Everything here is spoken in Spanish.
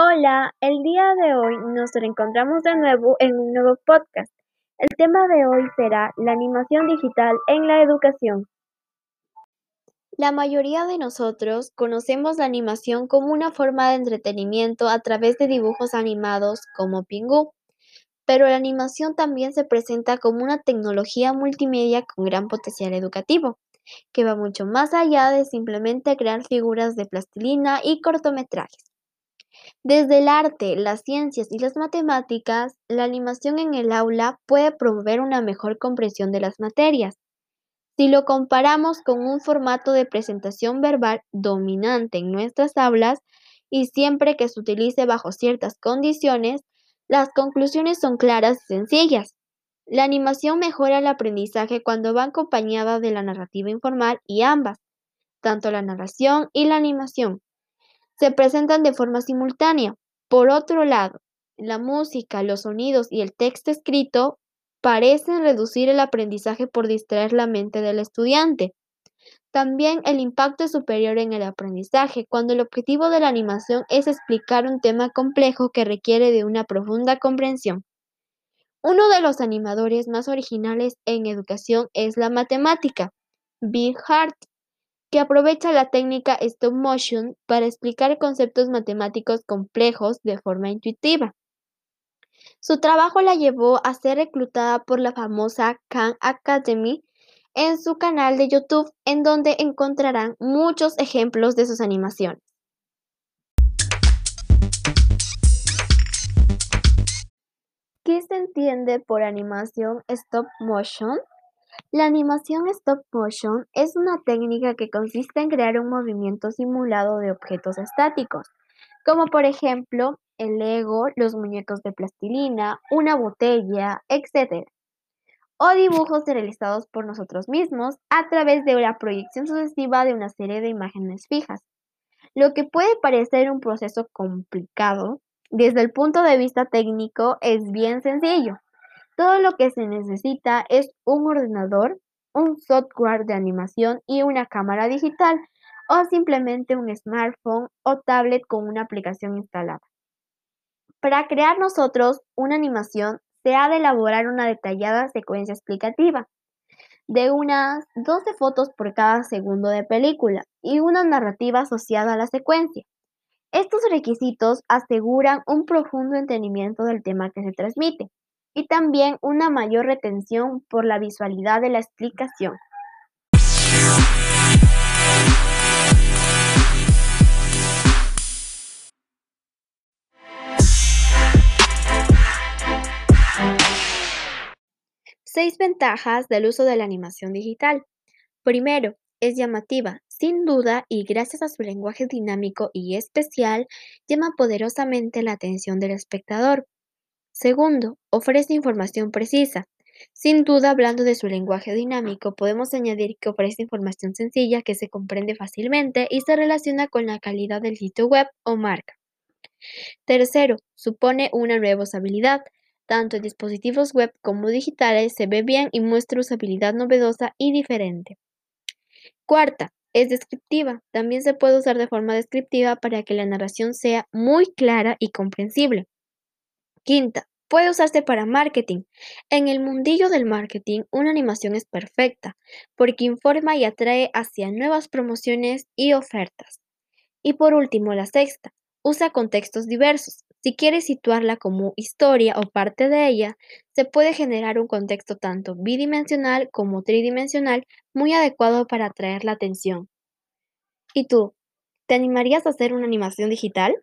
Hola, el día de hoy nos reencontramos de nuevo en un nuevo podcast. El tema de hoy será la animación digital en la educación. La mayoría de nosotros conocemos la animación como una forma de entretenimiento a través de dibujos animados como Pingu, pero la animación también se presenta como una tecnología multimedia con gran potencial educativo, que va mucho más allá de simplemente crear figuras de plastilina y cortometrajes. Desde el arte, las ciencias y las matemáticas, la animación en el aula puede promover una mejor comprensión de las materias. Si lo comparamos con un formato de presentación verbal dominante en nuestras aulas y siempre que se utilice bajo ciertas condiciones, las conclusiones son claras y sencillas. La animación mejora el aprendizaje cuando va acompañada de la narrativa informal y ambas, tanto la narración y la animación se presentan de forma simultánea. Por otro lado, la música, los sonidos y el texto escrito parecen reducir el aprendizaje por distraer la mente del estudiante. También el impacto es superior en el aprendizaje cuando el objetivo de la animación es explicar un tema complejo que requiere de una profunda comprensión. Uno de los animadores más originales en educación es la matemática, Bill Hart, que aprovecha la técnica stop motion para explicar conceptos matemáticos complejos de forma intuitiva. Su trabajo la llevó a ser reclutada por la famosa Khan Academy en su canal de YouTube, en donde encontrarán muchos ejemplos de sus animaciones. ¿Qué se entiende por animación stop motion? La animación stop motion es una técnica que consiste en crear un movimiento simulado de objetos estáticos, como por ejemplo el Lego, los muñecos de plastilina, una botella, etc. O dibujos realizados por nosotros mismos a través de la proyección sucesiva de una serie de imágenes fijas. Lo que puede parecer un proceso complicado, desde el punto de vista técnico es bien sencillo. Todo lo que se necesita es un ordenador, un software de animación y una cámara digital o simplemente un smartphone o tablet con una aplicación instalada. Para crear nosotros una animación se ha de elaborar una detallada secuencia explicativa de unas 12 fotos por cada segundo de película y una narrativa asociada a la secuencia. Estos requisitos aseguran un profundo entendimiento del tema que se transmite y también una mayor retención por la visualidad de la explicación. Seis ventajas del uso de la animación digital. Primero, es llamativa, sin duda, y gracias a su lenguaje dinámico y especial, llama poderosamente la atención del espectador. Segundo, ofrece información precisa. Sin duda, hablando de su lenguaje dinámico, podemos añadir que ofrece información sencilla que se comprende fácilmente y se relaciona con la calidad del sitio web o marca. Tercero, supone una nueva usabilidad. Tanto en dispositivos web como digitales se ve bien y muestra usabilidad novedosa y diferente. Cuarta, es descriptiva. También se puede usar de forma descriptiva para que la narración sea muy clara y comprensible. Quinta, puede usarse para marketing. En el mundillo del marketing, una animación es perfecta porque informa y atrae hacia nuevas promociones y ofertas. Y por último, la sexta, usa contextos diversos. Si quieres situarla como historia o parte de ella, se puede generar un contexto tanto bidimensional como tridimensional muy adecuado para atraer la atención. ¿Y tú? ¿Te animarías a hacer una animación digital?